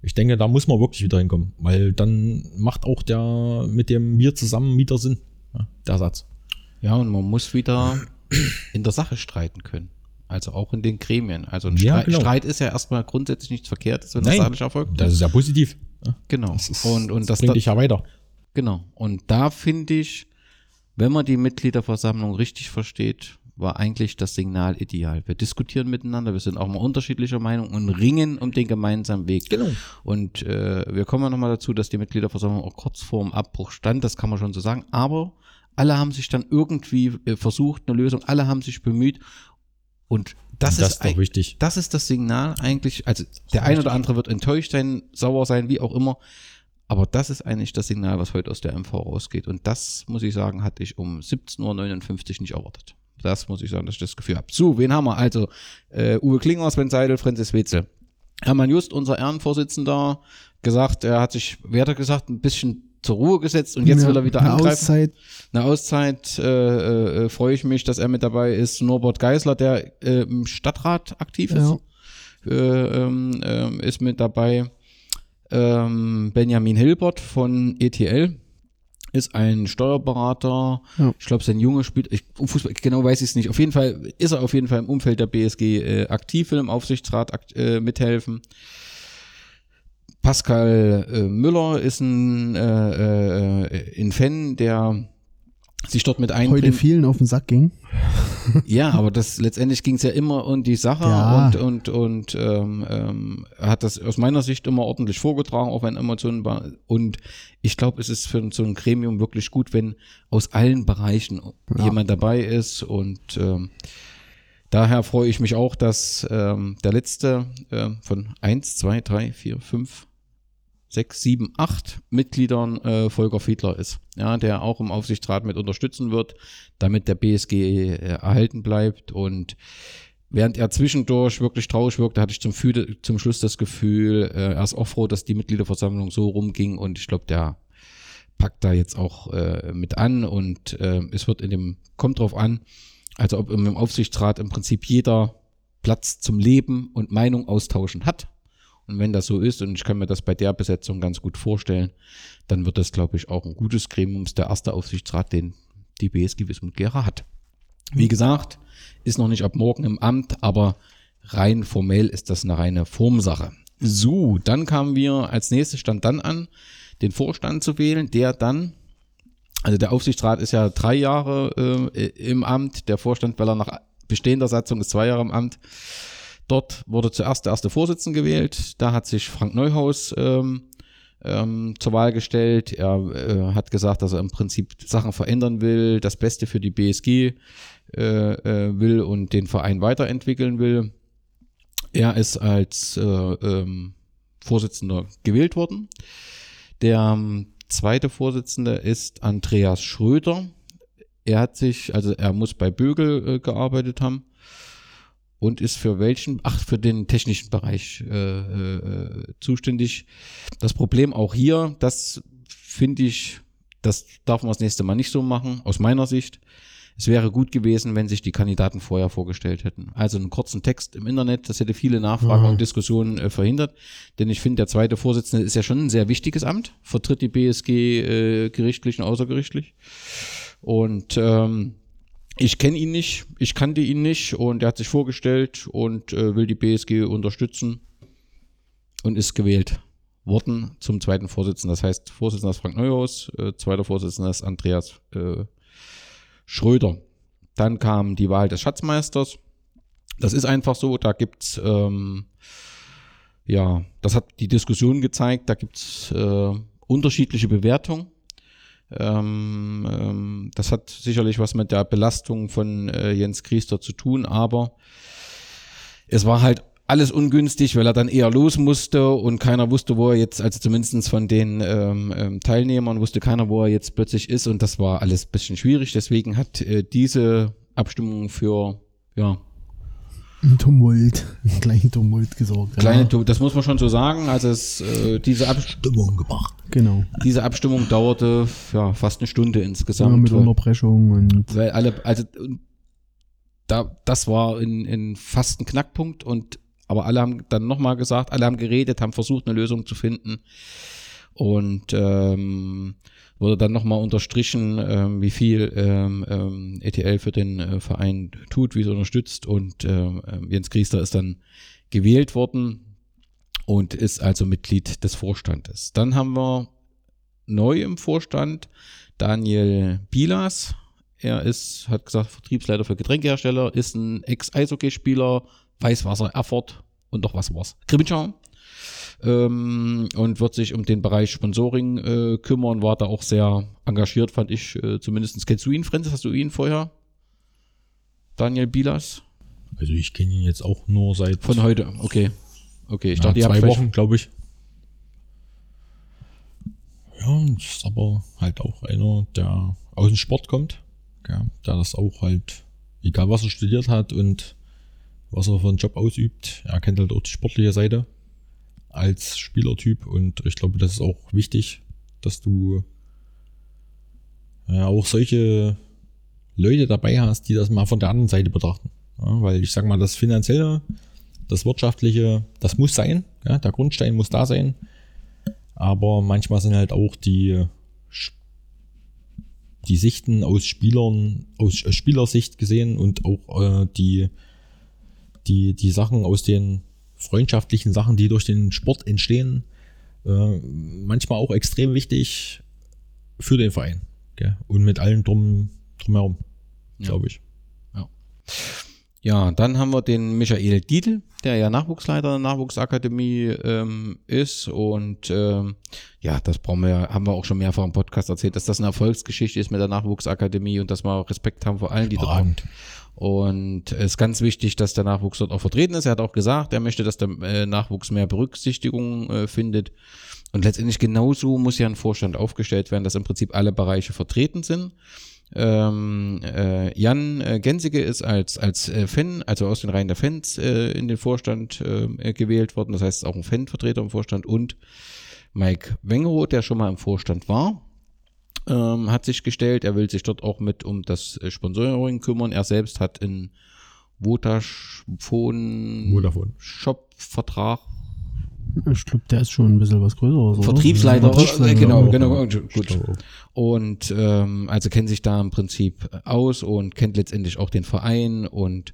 ich denke, da muss man wirklich wieder hinkommen, weil dann macht auch der mit dem wir zusammen wieder Sinn, ja, der Satz. Ja, und man muss wieder in der Sache streiten können. Also auch in den Gremien. Also ein Ja, Streit, genau. Streit ist ja erstmal grundsätzlich nichts Verkehrtes, wenn das Nein. sachlich erfolgt. Das ist ja positiv. Ja, genau. das ist, und und das, bringt da, dich ja weiter. genau. Und da finde ich, wenn man die Mitgliederversammlung richtig versteht, war eigentlich das Signal ideal. Wir diskutieren miteinander, wir sind auch mal unterschiedlicher Meinung und ringen um den gemeinsamen Weg. Genau. Und äh, wir kommen ja nochmal dazu, dass die Mitgliederversammlung auch kurz vorm Abbruch stand, das kann man schon so sagen. Aber alle haben sich dann irgendwie äh, versucht, eine Lösung, alle haben sich bemüht. Und das, das ist, doch wichtig. das ist das Signal eigentlich. Also der eine oder andere wird enttäuscht sein, sauer sein, wie auch immer. Aber das ist eigentlich das Signal, was heute aus der MV rausgeht. Und das, muss ich sagen, hatte ich um 17.59 Uhr nicht erwartet. Das muss ich sagen, dass ich das Gefühl habe. So, wen haben wir? Also äh, Uwe Klinger, Sven Seidel, Francis Wetzel. Hermann Just, unser Ehrenvorsitzender, gesagt, er hat sich, wer hat er gesagt, ein bisschen zur Ruhe gesetzt und jetzt Ja, will er wieder eine angreifen. Auszeit. Eine Auszeit äh, äh, freue ich mich, dass er mit dabei ist. Norbert Geisler, der äh, im Stadtrat aktiv ist. Ja. äh, ähm, ähm, ist mit dabei. Ähm, Benjamin Hilbert von ETL ist ein Steuerberater. Ja. Ich glaube, sein Junge spielt, ich, Fußball, genau weiß ich es nicht. Auf jeden Fall ist er auf jeden Fall im Umfeld der BSG äh, aktiv, will im Aufsichtsrat akt, äh, mithelfen. Pascal äh, Müller ist ein, äh, äh, ein Fan, der sich dort mit Heute einbringt. vielen auf den Sack ging. Ja, aber das letztendlich ging es ja immer um die Sache Ja. und und und ähm, ähm, hat das aus meiner Sicht immer ordentlich vorgetragen, auch wenn Emotionen war. Und ich glaube, es ist für so ein Gremium wirklich gut, wenn aus allen Bereichen jemand dabei ist und ähm, daher freue ich mich auch, dass ähm, der letzte ähm, von eins, zwei, drei, vier, fünf, sechs, sieben, acht Mitgliedern äh, Volker Fiedler ist, ja, der auch im Aufsichtsrat mit unterstützen wird, damit der BSG äh, erhalten bleibt. Und Während er zwischendurch wirklich traurig wirkte, hatte ich zum, Füde, zum Schluss das Gefühl, äh, er ist auch froh, dass die Mitgliederversammlung so rumging. Und ich glaube, der packt da jetzt auch äh, mit an. Und äh, es wird in dem, kommt drauf an, also ob im Aufsichtsrat im Prinzip jeder Platz zum Leben und Meinung austauschen hat. Und wenn das so ist, und ich kann mir das bei der Besetzung ganz gut vorstellen, dann wird das, glaube ich, auch ein gutes Gremium, der erste Aufsichtsrat, den die BSG Wismut Gera hat. Wie gesagt, ist noch nicht ab morgen im Amt, aber rein formell ist das eine reine Formsache. So, dann kamen wir als nächstes stand dann an, den Vorstand zu wählen, der dann, also der Aufsichtsrat ist ja drei Jahre äh, im Amt, der Vorstand, weil er nach bestehender Satzung ist zwei Jahre im Amt. Dort wurde zuerst der erste Vorsitzende gewählt, da hat sich Frank Neuhaus ähm, ähm, zur Wahl gestellt. Er äh, hat gesagt, dass er im Prinzip Sachen verändern will, das Beste für die BSG äh, äh, will und den Verein weiterentwickeln will. Er ist als äh, ähm, Vorsitzender gewählt worden. Der ähm, zweite Vorsitzende ist Andreas Schröder. Er hat sich, also er muss bei Bögel äh, gearbeitet haben und ist für welchen, ach, für den technischen Bereich äh, äh, zuständig. Das Problem auch hier, das finde ich, das darf man das nächste Mal nicht so machen, aus meiner Sicht. Es wäre gut gewesen, wenn sich die Kandidaten vorher vorgestellt hätten. Also einen kurzen Text im Internet, das hätte viele Nachfragen Ja. und Diskussionen äh, verhindert. Denn ich finde, der zweite Vorsitzende ist ja schon ein sehr wichtiges Amt, vertritt die BSG äh, gerichtlich und außergerichtlich. Und ähm, ich kenne ihn nicht, ich kannte ihn nicht und er hat sich vorgestellt und äh, will die BSG unterstützen und ist gewählt worden zum zweiten Vorsitzenden. Das heißt, Vorsitzender ist Frank Neuhaus, äh, zweiter Vorsitzender ist Andreas äh, Schröder. Dann kam die Wahl des Schatzmeisters. Das ist einfach so, da gibt's ähm, ja, das hat die Diskussion gezeigt, da gibt's äh, unterschiedliche Bewertungen. Ähm, ähm, das hat sicherlich was mit der Belastung von äh, Jens Kriester zu tun, aber es war halt alles ungünstig, weil er dann eher los musste und keiner wusste, wo er jetzt, also zumindestens von den ähm, ähm, Teilnehmern wusste keiner, wo er jetzt plötzlich ist und das war alles bisschen schwierig. Deswegen hat äh, diese Abstimmung für ja, Ein Tumult, einen kleinen Tumult gesorgt. kleine, ja. das muss man schon so sagen. Also es, äh, diese, Ab Stimmung gemacht. Genau. diese Abstimmung dauerte ja fast eine Stunde Ja, insgesamt. mit weil- Unterbrechung und Weil alle, also da, das war in, in fast ein Knackpunkt und aber alle haben dann nochmal gesagt, alle haben geredet, haben versucht, eine Lösung zu finden. Und ähm, wurde dann nochmal unterstrichen, ähm, wie viel ähm, ähm, ETL für den äh, Verein tut, wie es unterstützt. Und ähm, Jens Kriester ist dann gewählt worden und ist also Mitglied des Vorstandes. Dann haben wir neu im Vorstand Daniel Bilas. Er ist, hat gesagt, Vertriebsleiter für Getränkehersteller, ist ein Ex-Eishockeyspieler, Weißwasser Erfurt und doch was war's. Krimitschau. Ähm, und wird sich um den Bereich Sponsoring äh, kümmern, war da auch sehr engagiert, fand ich äh, zumindest. Kennst du ihn, Francis? Hast du ihn vorher? Daniel Bilas? Also ich kenne ihn jetzt auch nur seit Von heute, okay. Okay, ich ja, dachte, zwei Wochen, glaube ich. Ja, ist aber halt auch einer, der aus dem Sport kommt, ja, der das auch halt, egal was er studiert hat und was er für einen Job ausübt, er kennt halt auch die sportliche Seite als Spielertyp und ich glaube, das ist auch wichtig, dass du ja, auch solche Leute dabei hast, die das mal von der anderen Seite betrachten. Ja, weil ich sag mal, das Finanzielle das Wirtschaftliche, das muss sein, ja, der Grundstein muss da sein. Aber manchmal sind halt auch die, die Sichten aus Spielern, aus Spielersicht gesehen und auch äh, die, die, die Sachen aus den freundschaftlichen Sachen, die durch den Sport entstehen, äh, manchmal auch extrem wichtig für den Verein. Gell? Und mit allem drum, drumherum, Ja. glaube ich. Ja, dann haben wir den Michael Dietl, der ja Nachwuchsleiter der Nachwuchsakademie ähm, ist. Und ähm, ja, das brauchen wir, haben wir auch schon mehrfach im Podcast erzählt, dass das eine Erfolgsgeschichte ist mit der Nachwuchsakademie und dass wir Respekt haben vor allen, die dort. Und es ist ganz wichtig, dass der Nachwuchs dort auch vertreten ist. Er hat auch gesagt, er möchte, dass der äh, Nachwuchs mehr Berücksichtigung äh, findet. Und letztendlich genauso muss ja ein Vorstand aufgestellt werden, dass im Prinzip alle Bereiche vertreten sind. Ähm, äh, Jan äh, Gensige ist als, als äh, Fan, also aus den Reihen der Fans, äh, in den Vorstand äh, gewählt worden. Das heißt, auch ein Fanvertreter im Vorstand und Mike Wengeroth, der schon mal im Vorstand war, ähm, hat sich gestellt. Er will sich dort auch mit um das äh, Sponsoring kümmern. Er selbst hat einen Vodafone Vodafone. Shop-Vertrag. Ich glaube, der ist schon ein bisschen was Größeres. oder? Vertriebsleiter, Vertriebsleiter, äh, genau, ja. genau, Ich gut. Und ähm, also kennt sich da im Prinzip aus und kennt letztendlich auch den Verein und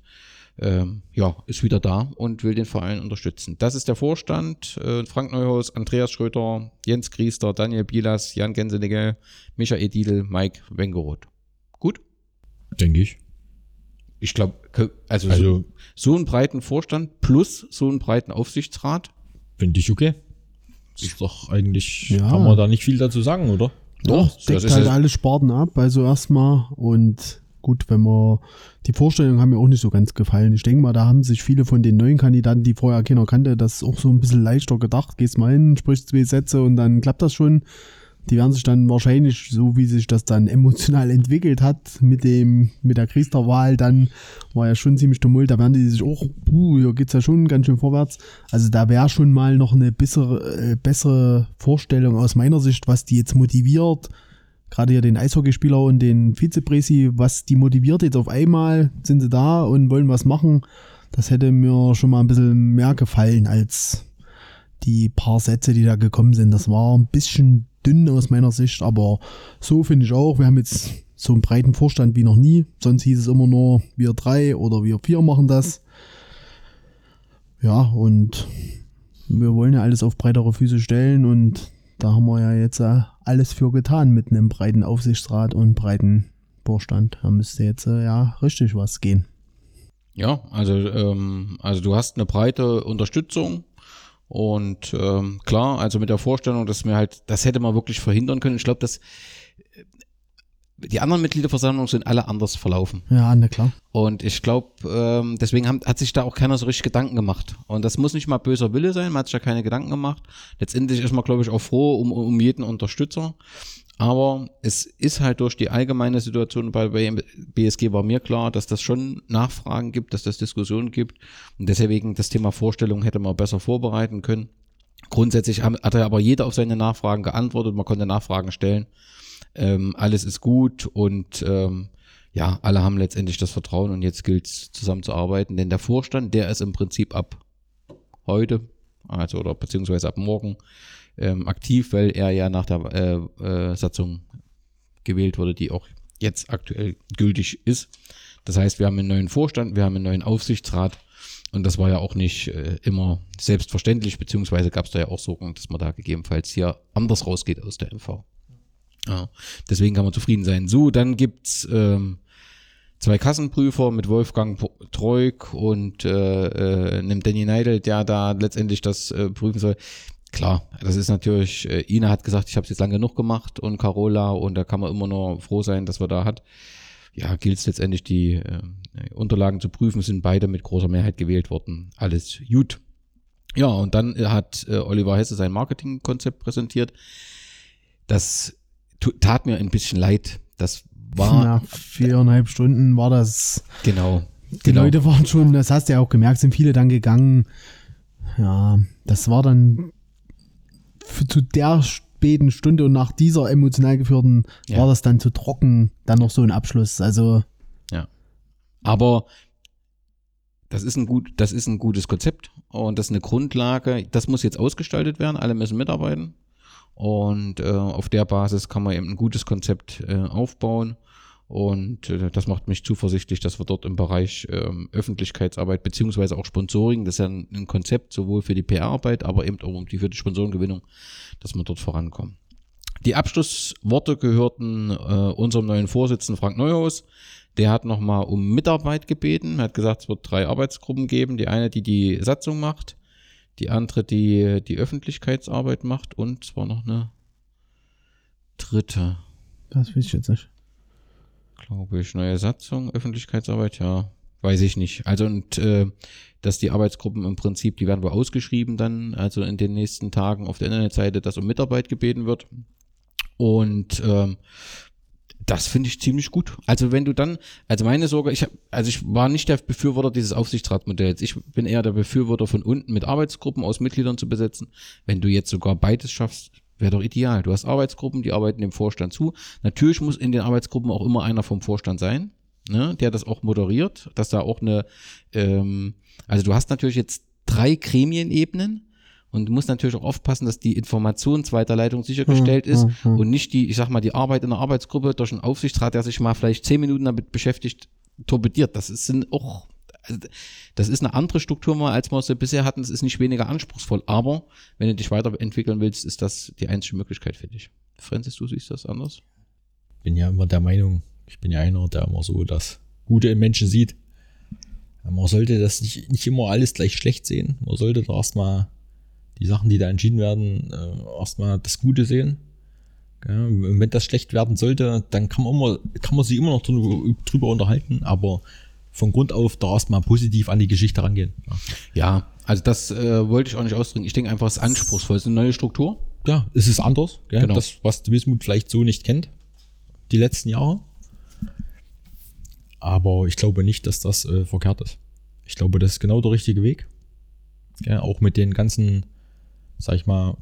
ähm, ja, ist wieder da und will den Verein unterstützen. Das ist der Vorstand. Äh, Frank Neuhaus, Andreas Schröter, Jens Griester, Daniel Bielas, Jan Gensenegel, Michael Diedl, Mike Wengeroth. Gut? Denke ich. Ich glaube, also, Also- so, so einen breiten Vorstand plus so einen breiten Aufsichtsrat. Finde ich okay. Ist doch eigentlich, Ja. kann man da nicht viel dazu sagen, oder? Doch, das deckt ist halt ja- alle Sparten ab, also erstmal und gut, wenn wir die Vorstellungen haben mir auch nicht so ganz gefallen. Ich denke mal, da haben sich viele von den neuen Kandidaten, die vorher keiner kannte, das auch so ein bisschen leichter gedacht. Gehst mal hin, sprichst zwei Sätze und dann klappt das schon. Die werden sich dann wahrscheinlich, so wie sich das dann emotional entwickelt hat, mit dem, mit der Kriesterwahl, dann war ja schon ziemlich tumult, da werden die sich auch, puh, hier geht's ja schon ganz schön vorwärts. Also da wäre schon mal noch eine bessere, äh, bessere Vorstellung aus meiner Sicht, was die jetzt motiviert, gerade hier den Eishockeyspieler und den Vizepresi, was die motiviert jetzt auf einmal, sind sie da und wollen was machen. Das hätte mir schon mal ein bisschen mehr gefallen als die paar Sätze, die da gekommen sind. Das war ein bisschen dünn aus meiner Sicht, aber so finde ich auch. Wir haben jetzt so einen breiten Vorstand wie noch nie. Sonst hieß es immer nur, wir drei oder wir vier machen das. Ja, und wir wollen ja alles auf breitere Füße stellen und da haben wir ja jetzt äh, alles für getan mit einem breiten Aufsichtsrat und breiten Vorstand. Da müsste jetzt äh, ja richtig was gehen. Ja, also, ähm, also du hast eine breite Unterstützung und ähm, klar, also mit der Vorstellung, dass mir halt, das hätte man wirklich verhindern können. Ich glaube, dass die anderen Mitgliederversammlungen sind alle anders verlaufen. Ja, na klar. Und ich glaube, ähm, deswegen haben, hat sich da auch keiner so richtig Gedanken gemacht. Und das muss nicht mal böser Wille sein, man hat sich da keine Gedanken gemacht. Letztendlich ist man, glaube ich, auch froh um, um jeden Unterstützer. Aber es ist halt durch die allgemeine Situation bei BSG war mir klar, dass das schon Nachfragen gibt, dass das Diskussionen gibt. Und deswegen das Thema Vorstellung hätte man besser vorbereiten können. Grundsätzlich hat er aber jeder auf seine Nachfragen geantwortet, man konnte Nachfragen stellen. Ähm, alles ist gut und ähm, ja, alle haben letztendlich das Vertrauen und jetzt gilt es zusammenzuarbeiten, denn der Vorstand, der ist im Prinzip ab heute, also oder beziehungsweise ab morgen ähm, aktiv, weil er ja nach der äh, äh, Satzung gewählt wurde, die auch jetzt aktuell gültig ist. Das heißt, wir haben einen neuen Vorstand, wir haben einen neuen Aufsichtsrat und das war ja auch nicht äh, immer selbstverständlich, beziehungsweise gab es da ja auch Sorgen, dass man da gegebenenfalls hier anders rausgeht aus der MV. Ja, deswegen kann man zufrieden sein. So, dann gibt's ähm, zwei Kassenprüfer mit Wolfgang Treuk und äh, äh, einem Danny Neidel, der da letztendlich das äh, prüfen soll. Klar, das ist natürlich, äh, Ina hat gesagt, ich habe es jetzt lange genug gemacht und Carola und da kann man immer nur froh sein, dass wir da hat. Ja, gilt es letztendlich, die äh, Unterlagen zu prüfen, sind beide mit großer Mehrheit gewählt worden. Alles gut. Ja, und dann hat äh, Oliver Hesse sein Marketingkonzept präsentiert. Das tat mir ein bisschen leid. Das war Nach viereinhalb Stunden war das. genau. Die genau. Leute waren schon, das hast du ja auch gemerkt, sind viele dann gegangen. Ja, das war dann für, zu der späten Stunde und nach dieser emotional geführten Ja. war das dann zu trocken, dann noch so ein Abschluss. Also, Aber das ist ein gut, das ist ein gutes Konzept und das ist eine Grundlage. Das muss jetzt ausgestaltet werden. Alle müssen mitarbeiten und äh, auf der Basis kann man eben ein gutes Konzept äh, aufbauen. Und äh, das macht mich zuversichtlich, dass wir dort im Bereich ähm, Öffentlichkeitsarbeit beziehungsweise auch Sponsoring, das ist ja ein, ein Konzept sowohl für die PR-Arbeit, aber eben auch für die Sponsorengewinnung, dass wir dort vorankommen. Die Abschlussworte gehörten äh, unserem neuen Vorsitzenden Frank Neuhaus. Der hat nochmal um Mitarbeit gebeten. Er hat gesagt, es wird drei Arbeitsgruppen geben. Die eine, die die Satzung macht, die andere, die die Öffentlichkeitsarbeit macht und zwar noch eine dritte, Das weiß ich jetzt nicht. glaube ich. Neue Satzung, Öffentlichkeitsarbeit, ja, weiß ich nicht. Also und äh, dass die Arbeitsgruppen im Prinzip, die werden wohl ausgeschrieben dann, also in den nächsten Tagen auf der Internetseite, dass um Mitarbeit gebeten wird. Und ähm, das finde ich ziemlich gut. Also wenn du dann, also meine Sorge, ich hab, also ich war nicht der Befürworter dieses Aufsichtsratmodells. Ich bin eher der Befürworter von unten mit Arbeitsgruppen aus Mitgliedern zu besetzen. Wenn du jetzt sogar beides schaffst, wäre doch ideal. Du hast Arbeitsgruppen, die arbeiten dem Vorstand zu. Natürlich muss in den Arbeitsgruppen auch immer einer vom Vorstand sein, ne, der das auch moderiert, dass da auch eine, ähm, also du hast natürlich jetzt drei Gremienebenen und du musst natürlich auch aufpassen, dass die Informationsweiterleitung sichergestellt ist hm, hm. und nicht die, ich sag mal, die Arbeit in der Arbeitsgruppe durch einen Aufsichtsrat, der sich mal vielleicht zehn Minuten damit beschäftigt, torpediert. Das ist sind auch, also das ist eine andere Struktur mal, als wir sie bisher hatten. Das ist nicht weniger anspruchsvoll. Aber wenn du dich weiterentwickeln willst, ist das die einzige Möglichkeit für dich. Francis, du siehst das anders? bin ja immer der Meinung, ich bin ja einer, der immer so das Gute im Menschen sieht. Man sollte das nicht, nicht immer alles gleich schlecht sehen. Man sollte da erstmal die Sachen, die da entschieden werden, äh, erstmal das Gute sehen. Ja, wenn das schlecht werden sollte, dann kann man, immer, kann man sich immer noch drüber, drüber unterhalten, aber von Grund auf da erstmal positiv an die Geschichte rangehen. Ja, Ja, also das äh, wollte ich auch nicht ausdrücken. Ich denke einfach, es ist anspruchsvoll. Es ist eine neue Struktur. ja es ist anders. Gell? Genau. Das, was Wismut vielleicht so nicht kennt, die letzten Jahre. Aber ich glaube nicht, dass das äh, verkehrt ist. Ich glaube, das ist genau der richtige Weg. Ja, auch mit den ganzen, sag ich mal,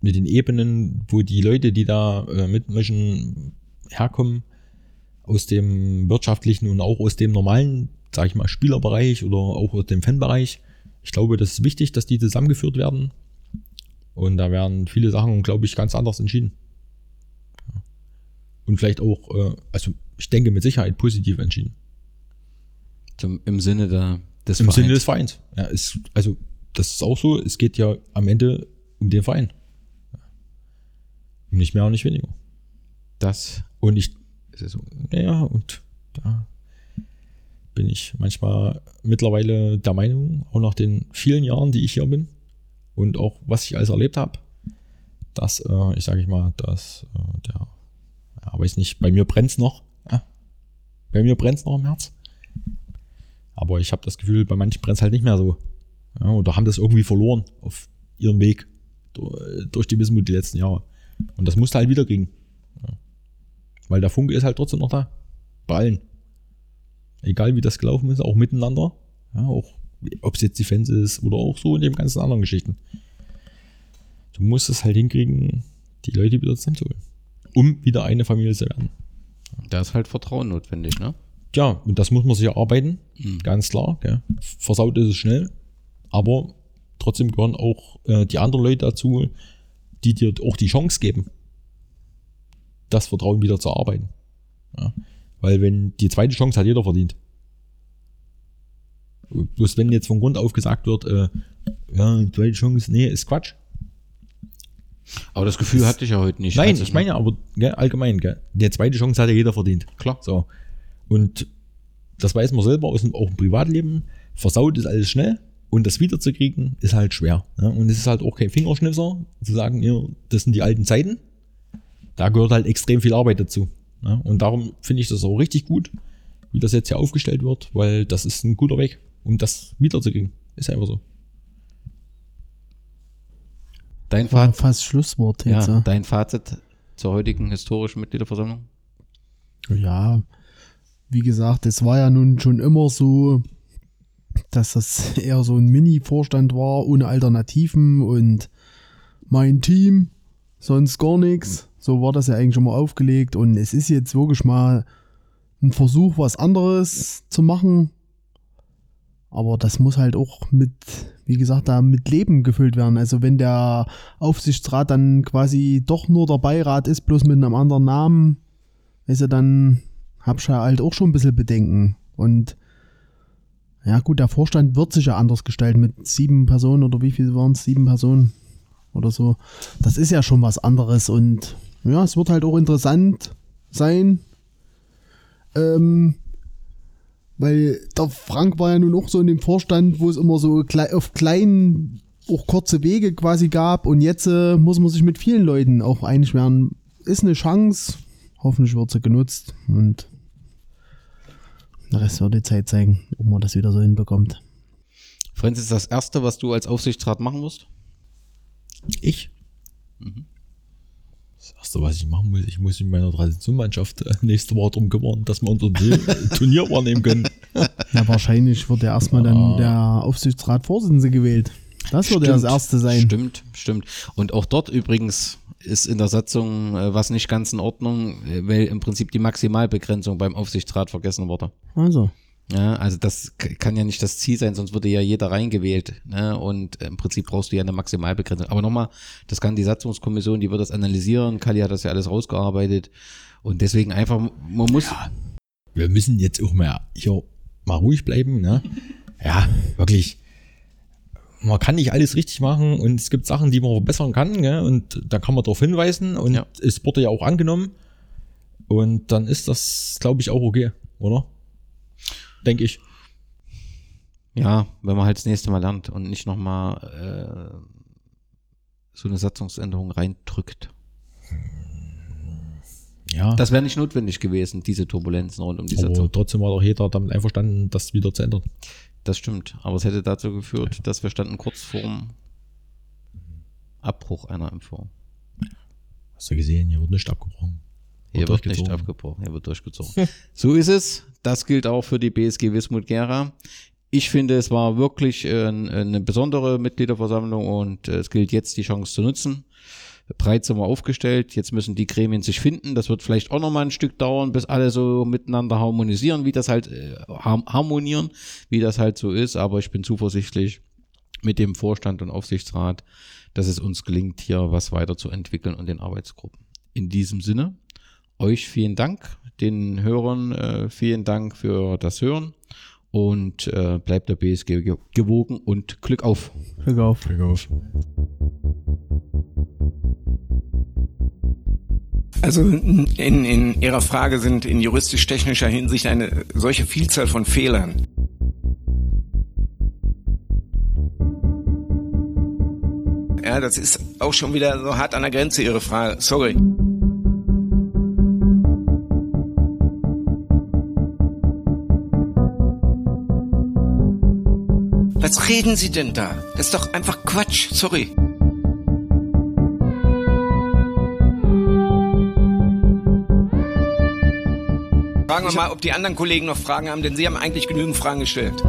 mit den Ebenen, wo die Leute, die da äh, mitmischen, herkommen, aus dem wirtschaftlichen und auch aus dem normalen, sag ich mal, Spielerbereich oder auch aus dem Fanbereich. Ich glaube, das ist wichtig, dass die zusammengeführt werden. Und da werden viele Sachen, glaube ich, ganz anders entschieden. Und vielleicht auch, äh, also ich denke mit Sicherheit positiv entschieden. Im Sinne der, des Im Vereins. Sinne des Vereins. Ja, ist, also das ist auch so, es geht ja am Ende um den Verein. Nicht mehr und nicht weniger. Das Und ich, es so. naja, und da bin ich manchmal mittlerweile der Meinung, auch nach den vielen Jahren, die ich hier bin und auch was ich alles erlebt habe, dass, äh, ich sage ich mal, dass äh, der, ja, weiß nicht, bei mir brennt's noch. Ja. Bei mir brennt's noch im Herz. Aber ich habe das Gefühl, bei manchen brennt's halt nicht mehr so. Ja, oder haben das irgendwie verloren auf ihrem Weg durch, die Wismut die letzten Jahre. Und das musste halt wieder kriegen. Ja. Weil der Funke ist halt trotzdem noch da. Bei allen. Egal wie das gelaufen ist, auch miteinander. Ja, auch ob es jetzt die Fans ist oder auch so in den ganzen anderen Geschichten. Du musst es halt hinkriegen, die Leute wieder zusammenzuholen. Um wieder eine Familie zu werden. Da ist halt Vertrauen notwendig, ne? Ja, und das muss man sich erarbeiten. Mhm. Ganz klar. Gell. Versaut ist es schnell. Aber trotzdem gehören auch äh, die anderen Leute dazu, die dir auch die Chance geben, das Vertrauen wieder zu erarbeiten. Ja. Weil wenn die zweite Chance hat jeder verdient. Bloß wenn jetzt von Grund auf gesagt wird, äh, ja, zweite Chance, nee, ist Quatsch. Aber das Gefühl hatte ich ja heute nicht. Nein, ich meine aber gell, allgemein, gell, die zweite Chance hat ja jeder verdient. Klar. So. Und das weiß man selber aus dem, auch im Privatleben. Versaut ist alles schnell und das wiederzukriegen ist halt schwer. Ne? Und es ist halt auch kein Fingerschnipser, zu sagen, ja, das sind die alten Zeiten. Da gehört halt extrem viel Arbeit dazu. Ne? Und darum finde ich das auch richtig gut, wie das jetzt hier aufgestellt wird, weil das ist ein guter Weg, um das wiederzukriegen. Ist einfach so. Dein War Fazit, fast Schlusswort jetzt. ja, Ja, dein Fazit zur heutigen historischen Mitgliederversammlung? ja, wie gesagt, es war ja nun schon immer so, dass das eher so ein Mini-Vorstand war, ohne Alternativen und mein Team, sonst gar nichts. So war das ja eigentlich schon mal aufgelegt und es ist jetzt wirklich mal ein Versuch, was anderes zu machen. Aber das muss halt auch mit, wie gesagt, da mit Leben gefüllt werden. Also wenn der Aufsichtsrat dann quasi doch nur der Beirat ist, bloß mit einem anderen Namen, weißt du, dann hab ich ja halt auch schon ein bisschen Bedenken. Und ja gut, der Vorstand wird sich ja anders gestalten mit sieben Personen oder wie viel waren es? Sieben Personen oder so. Das ist ja schon was anderes und ja, es wird halt auch interessant sein. Ähm, weil der Frank war ja nun auch so in dem Vorstand, wo es immer so auf kleinen, auch kurze Wege quasi gab und jetzt äh, muss man sich mit vielen Leuten auch einig werden. Ist eine Chance, hoffentlich wird sie genutzt und der Rest wird die Zeit zeigen, ob man das wieder so hinbekommt. Franz, ist das Erste, was du als Aufsichtsrat machen musst? Ich? Das erste, was ich machen muss, ich muss in meiner Traditionsmannschaft äh, nächste Woche drum kümmern, dass wir unser Turnier wahrnehmen können. Ja, wahrscheinlich wird ja erstmal dann der Aufsichtsrat-Vorsitzende gewählt. Das wird ja das Erste sein. Stimmt, stimmt. Und auch dort übrigens ist in der Satzung äh, was nicht ganz in Ordnung, äh, weil im Prinzip die Maximalbegrenzung beim Aufsichtsrat vergessen wurde. Also, Ja, also das kann ja nicht das Ziel sein, sonst würde ja jeder reingewählt. Ne? Und im Prinzip brauchst du ja eine Maximalbegrenzung. Aber nochmal, das kann die Satzungskommission, die wird das analysieren. Kali hat das ja alles rausgearbeitet. Und deswegen einfach, man muss, Wir müssen jetzt auch mal hier mal ruhig bleiben. Ne? Ja, wirklich. Man kann nicht alles richtig machen und es gibt Sachen, die man verbessern kann. Ne? Und da kann man darauf hinweisen und Ja. es wurde ja auch angenommen. Und dann ist das, glaube ich, auch okay, oder? Denke ich. ja, wenn man halt das nächste Mal lernt und nicht nochmal äh, so eine Satzungsänderung reindrückt. Ja. Das wäre nicht notwendig gewesen, diese Turbulenzen rund um die Satzung. aber trotzdem war doch jeder damit einverstanden, das wieder zu ändern. Das stimmt. Aber es hätte dazu geführt, dass wir standen kurz vorm Abbruch einer Impfung. Hast du gesehen, hier wird nicht abgebrochen. Hier wird nicht durchgezogen. abgebrochen, hier wird durchgezogen. so ist es. Das gilt auch für die BSG Wismut Gera. Ich finde, es war wirklich äh, eine besondere Mitgliederversammlung und äh, es gilt jetzt, die Chance zu nutzen. Breit sind wir aufgestellt. Jetzt müssen die Gremien sich finden. Das wird vielleicht auch noch mal ein Stück dauern, bis alle so miteinander harmonisieren, wie das halt äh, har- harmonieren, wie das halt so ist. Aber ich bin zuversichtlich mit dem Vorstand und Aufsichtsrat, dass es uns gelingt, hier was weiterzuentwickeln und den Arbeitsgruppen. In diesem Sinne, euch vielen Dank, den Hörern äh, vielen Dank für das Hören und äh, bleibt der BSG ge- gewogen und Glück auf. Glück auf. Glück auf. Also in, in Ihrer Frage sind in juristisch-technischer Hinsicht eine solche Vielzahl von Fehlern. Ja, das ist auch schon wieder so hart an der Grenze, Ihre Frage. Sorry. Was reden Sie denn da? Das ist doch einfach Quatsch. Sorry. Fragen wir mal, ob die anderen Kollegen noch Fragen haben, denn Sie haben eigentlich genügend Fragen gestellt.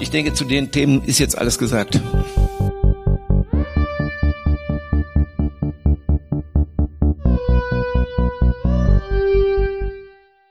Ich denke, zu den Themen ist jetzt alles gesagt.